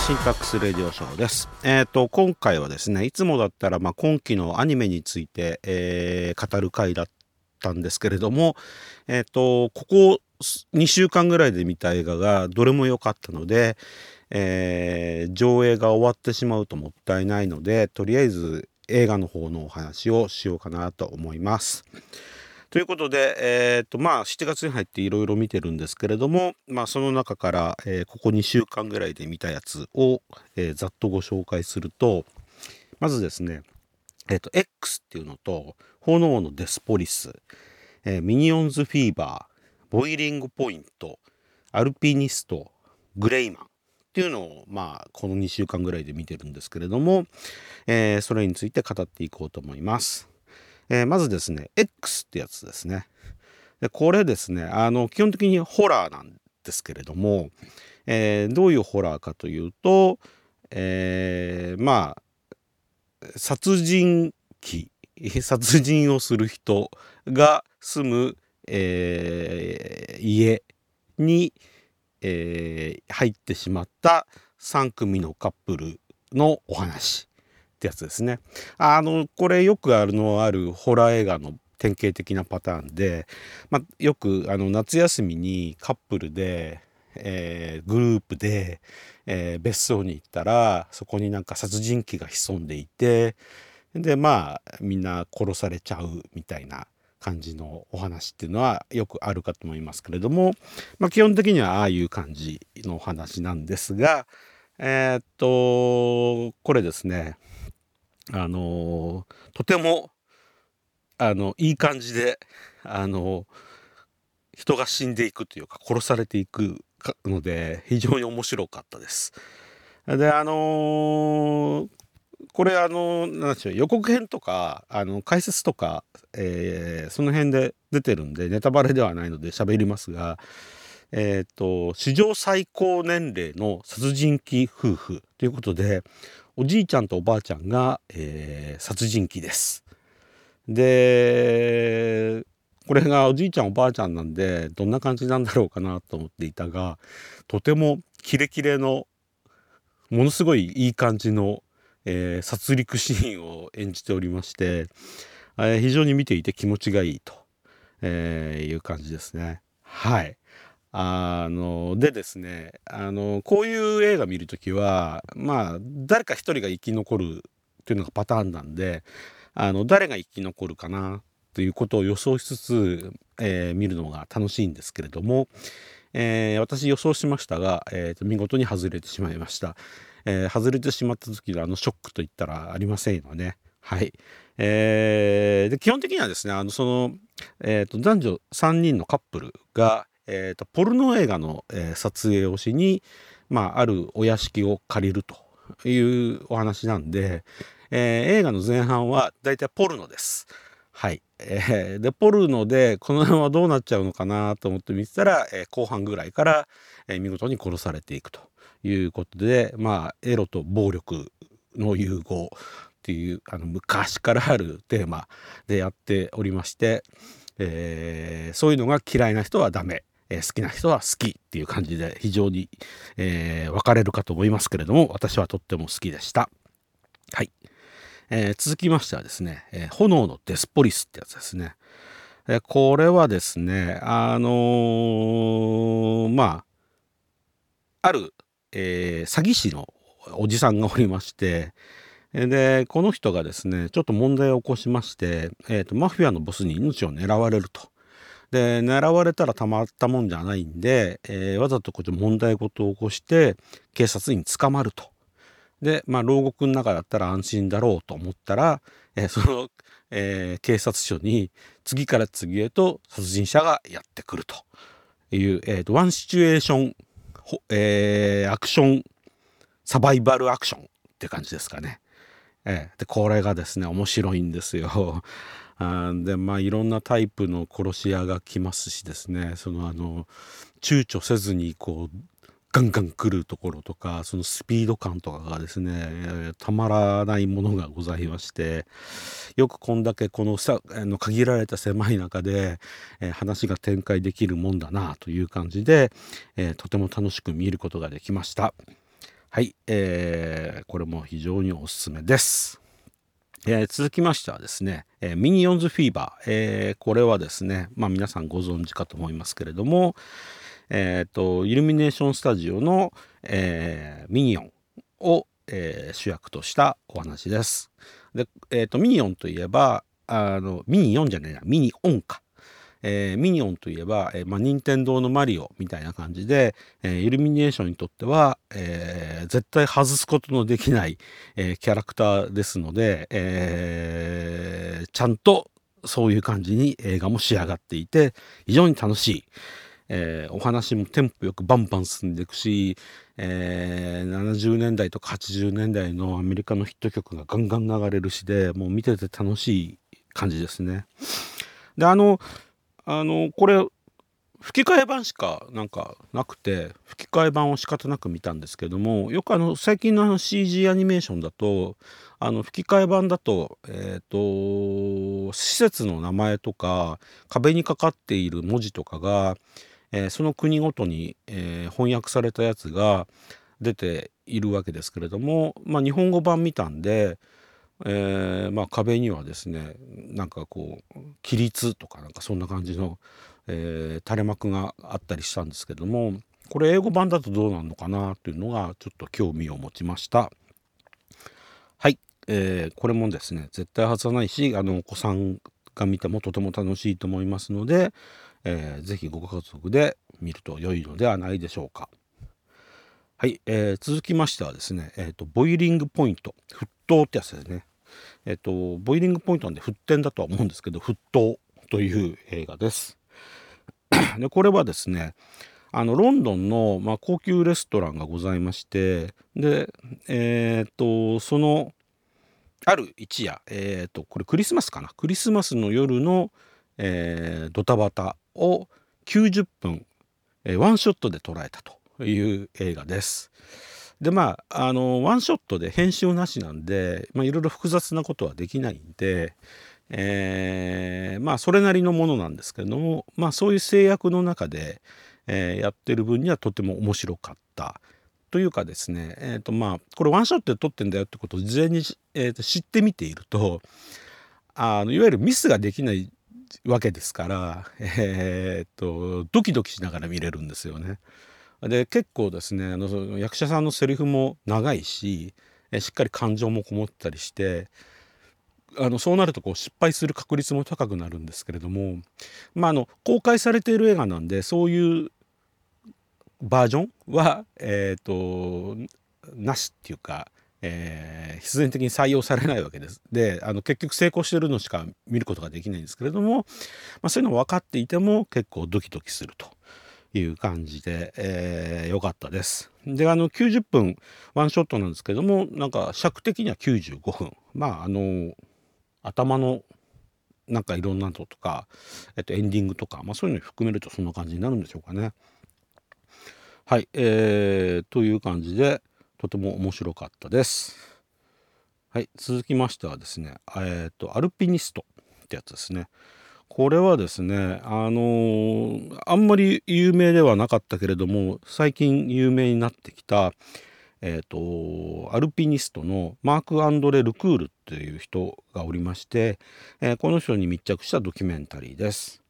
シンタックスレディオショーです。えっ、と、今回はですね、いつもだったら、まあ、今期のアニメについて、えー語る回だったんですけれども、えっ、と、ここ2週間ぐらいで見た映画がどれも良かったので、えー上映が終わってしまうともったいないので、とりあえず映画の方のお話をしようかなと思います。ということで、えーとまあ、7月に入っていろいろ見てるんですけれども、まあ、その中から、えーここ2週間ぐらいで見たやつを、えーざっとご紹介するとまずですね、えーと X っていうのと炎のデスポリス、えーミニオンズフィーバーボイリングポイントアルピニストグレイマンっていうのを、まあ、この2週間ぐらいで見てるんですけれども、えーそれについて語っていこうと思います。えーまずですね X ってやつですねでこれですねあの基本的にホラーなんですけれども、えーどういうホラーかというと、えーまあ殺人鬼 殺人をする人が住む、えー家に、えー入ってしまった3組のカップルのお話ってやつですね。あのこれよくあるのあるホラー映画の典型的なパターンで、まあ、よくあの夏休みにカップルで、えーグループで、えー別荘に行ったらそこになんか殺人鬼が潜んでいてでまあみんな殺されちゃうみたいな感じのお話っていうのはよくあるかと思いますけれども、まあ、基本的にはああいう感じのお話なんですがえーっとこれですねあのとてもあのいい感じであの人が死んでいくというか殺されていくので非常に面白かったです。であのこれあのなんでしょう予告編とかあの解説とか、えーその辺で出てるんでネタバレではないので喋りますがえっ、と史上最高年齢の殺人鬼夫婦ということでおじいちゃんとおばあちゃんが、えー殺人鬼です。でこれがおじいちゃんおばあちゃんなんでどんな感じなんだろうかなと思っていたがとてもキレキレのものすごいいい感じの、えー殺戮シーンを演じておりまして、えー非常に見ていて気持ちがいいと、えーいう感じですね。はい。あのでですねあのこういう映画見るときはまあ誰か一人が生き残るというのがパターンなんであの誰が生き残るかなということを予想しつつ、えー見るのが楽しいんですけれども、えー私予想しましたが、えー見事に外れてしまいました、えー外れてしまった時のあのショックといったらありませんよね。はい、えーで基本的にはですねあのその、えーと男女3人のカップルが、えーとポルノ映画の、えー撮影をしに、まあ、あるお屋敷を借りるというお話なんで、えー映画の前半はだいたいポルノです。はい、えーでポルノでこの辺はどうなっちゃうのかなと思って見てたら、えー後半ぐらいから、えー見事に殺されていくと。いうことでまあエロと暴力の融合っていうあの昔からあるテーマでやっておりまして、えーそういうのが嫌いな人はダメ、えー好きな人は好きっていう感じで非常に、えー分かれるかと思いますけれども私はとっても好きでした。はい、えー続きましてはですね、え炎のデスポリスってやつですね。えこれはですねあのまあある、えー詐欺師のおじさんがおりましてでこの人がですねちょっと問題を起こしまして、えーとマフィアのボスに命を狙われると。で狙われたらたまったもんじゃないんで、えーわざとこっち問題事を起こして警察に捕まると。でまあ牢獄の中だったら安心だろうと思ったら、えーその、えー警察署に次から次へと殺人者がやってくるという、えーとワンシチュエーション、えーアクションサバイバルアクションって感じですかね。ええ、でこれがですね面白いんですよ。あでまあいろんなタイプの殺し屋が来ますしですねそのあの躊躇せずにこうガンガン来るところとかそのスピード感とかがですねたまらないものがございましてよくこんだけこのさあの限られた狭い中で、えー、話が展開できるもんだなという感じで、えー、とても楽しく見ることができました。はい、えー、これも非常におすすめです、え続きましてはですね、えミニオンズフィーバー、えこれはですねまあ皆さんご存知かと思いますけれども、えっ、ー、と、イルミネーションスタジオの、えー、ミニオンを、えー、主役としたお話です。で、えっ、と、ミニオンといえば、あの、ミニオンじゃないな、ミニオンか。えー、ミニオンといえば、えー、まあ、任天堂のマリオみたいな感じで、えー、イルミネーションにとっては、えー、絶対外すことのできない、えー、キャラクターですので、えー、ちゃんとそういう感じに映画も仕上がっていて非常に楽しい、えー、お話もテンポよくバンバン進んでいくし、えー、70年代とか80年代のアメリカのヒット曲がガンガン流れるしでもう見てて楽しい感じですね。であのあのこれ吹き替え版しかなんかなくて吹き替え版を仕方なく見たんですけどもよくあの最近のあの CG アニメーションだとあの吹き替え版だと,、えーと施設の名前とか壁にかかっている文字とかがえー、その国ごとに、えー、翻訳されたやつが出ているわけですけれども、まあ、日本語版見たんで、えーまあ、壁にはですねなんかこう規律とかなんかそんな感じの、え、垂れ幕があったりしたんですけどもこれ英語版だとどうなのかなというのがちょっと興味を持ちました。はい、えー、これもですね絶対外さないしあのお子さんが見てもとても楽しいと思いますので、えー、ぜひご家族で見ると良いのではないでしょうか。はい、えー、続きましてはですね、えーと、ボイリングポイント沸騰ってやつですね。えっ、ー、とボイリングポイントなんで沸点だとは思うんですけど沸騰という映画です。でこれはですねあのロンドンの、まあ、高級レストランがございましてでえっ、ー、とそのある一夜えっ、ー、とこれクリスマスかな？クリスマスの夜の、えー、ドタバタを90分、え、ワンショットで捉えたという映画です。でまああのワンショットで編集なしなんで、まあ、いろいろ複雑なことはできないんで、えー、まあそれなりのものなんですけれども、まあ、そういう制約の中で、えー、やってる分にはとても面白かった。というかですね、えーとまあ、これワンショットで撮ってんだよってことを事前に、えー、と知ってみているとあのいわゆるミスができないわけですから、えー、っとドキドキしながら見れるんですよね。で結構ですねあの役者さんのセリフも長いししっかり感情もこもったりしてあのそうなるとこう失敗する確率も高くなるんですけれども、まあ、あの公開されている映画なんでそういうバージョンは、えーとなしっていうかえー、必然的に採用されないわけです。であの結局成功してるのしか見ることができないんですけれども、まあ、そういうの分かっていても結構ドキドキするという感じで、えー、よかったです。であの90分ワンショットなんですけどもなんか尺的には95分まああの頭のなんかいろんなのとか、えっと、エンディングとか、まあ、そういうの含めるとそんな感じになるんでしょうかね。はい、えー、という感じで、とても面白かったです。はい、続きましてはですね、えっ、ー、と、アルピニストってやつですね。これはですね、あのー、あんまり有名ではなかったけれども、最近有名になってきた、えっ、ー、と、アルピニストのマーク・アンドレ・ルクールっていう人がおりまして、え、この人に密着したドキュメンタリーです。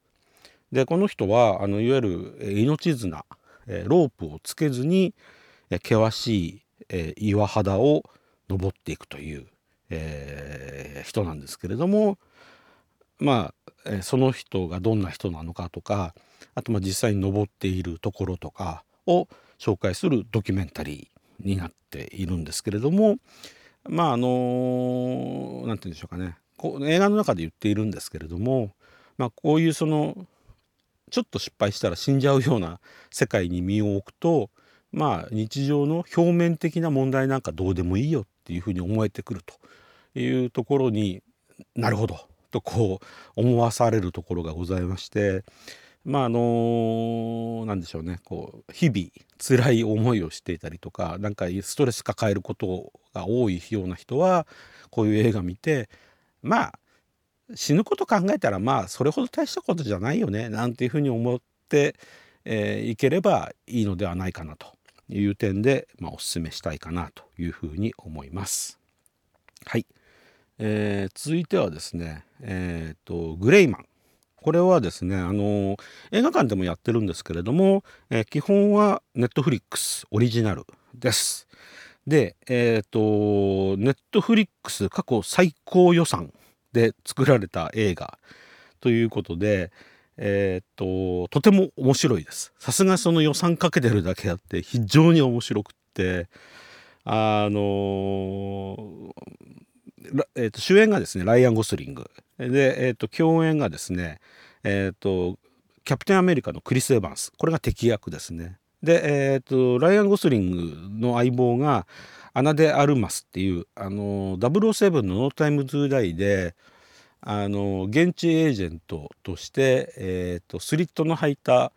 で、この人は、あの、いわゆる命綱、えロープをつけずに、え険しいえー、岩肌を登っていくという、えー、人なんですけれどもまあ、え、その人がどんな人なのかとかあとまあ実際に登っているところとかを紹介するドキュメンタリーになっているんですけれどもまああの何て言うんでしょうかね。こう映画の中で言っているんですけれども、まあ、こういうそのちょっと失敗したら死んじゃうような世界に身を置くとまあ日常の表面的な問題なんかどうでもいいよっていうふうに思えてくるというところになるほどとこう思わされるところがございましてまああのなんでしょうねこう日々辛い思いをしていたりとかなんかストレス抱えることが多いような人はこういう映画見てまあ死ぬこと考えたらまあそれほど大したことじゃないよねなんていうふうに思って、えー、いければいいのではないかなと。いう点で、まあ、お勧めしたいかなというふうに思います。はい、えー、続いてはですね、えーと、グレイマンこれはですねあの映画館でもやってるんですけれども、えー、基本はネットフリックスオリジナルです。でえっ、ー、とネットフリックス過去最高予算で作られた映画ということで、えー、っととても面白いです。さすがその予算かけてるだけあって非常に面白くってあのえー、と主演がですねライアン・ゴスリング。で、えー、と共演がですねえっ、とキャプテンアメリカのクリス・エヴァンス。これが敵役ですね。で、えーと、ライアン・ゴスリングの相棒がアナ・デ・アルマスっていうあの007の「ノー・タイム・トゥ・ダイ」であの現地エージェントとして、えーと、スリットの履いた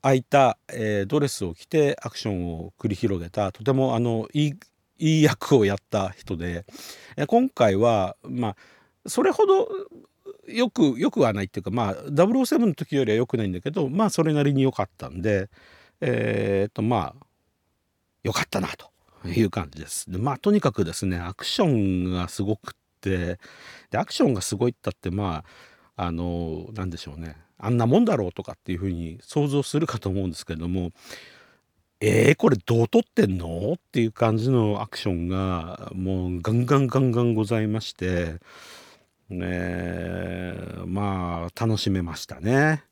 開いた、えー、ドレスを着てアクションを繰り広げたとてもあのいいいい役をやった人で、今回はまあそれほどよくよくはないっていうかまあ007の時よりはよくないんだけどまあそれなりに良かったんでえっ、とまあ良かったなという感じです。でまあとにかくですねアクションがすごくってでアクションがすごいったってまああの何でしょうねあんなもんだろうとかっていうふうに想像するかと思うんですけれどもえー、これどう撮ってんの？っていう感じのアクションがもうガンガンガンガンございましてねまあ楽しめましたね。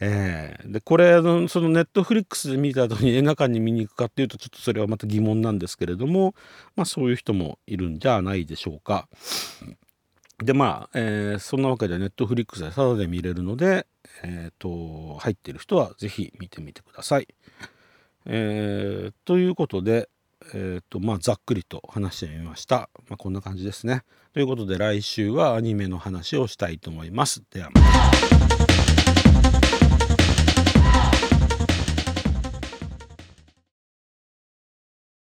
えー、でこれのそのネットフリックスで見た後に映画館に見に行くかっていうとちょっとそれはまた疑問なんですけれどもまあそういう人もいるんじゃないでしょうか。でまあ、えー、そんなわけでネットフリックスでタダで見れるので、えーと、入っている人は是非見てみてください。えー、ということで、えーとまあ、ざっくりと話してみました。まあ、こんな感じですね。ということで来週はアニメの話をしたいと思います。ではまた。